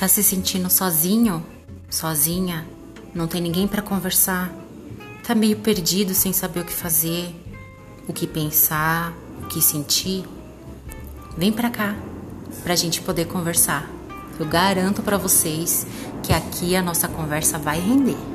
Tá se sentindo sozinho? Sozinha? Não tem ninguém para conversar? Tá meio perdido sem saber o que fazer, o que pensar, o que sentir? Vem para cá pra gente poder conversar. Eu garanto para vocês que aqui a nossa conversa vai render.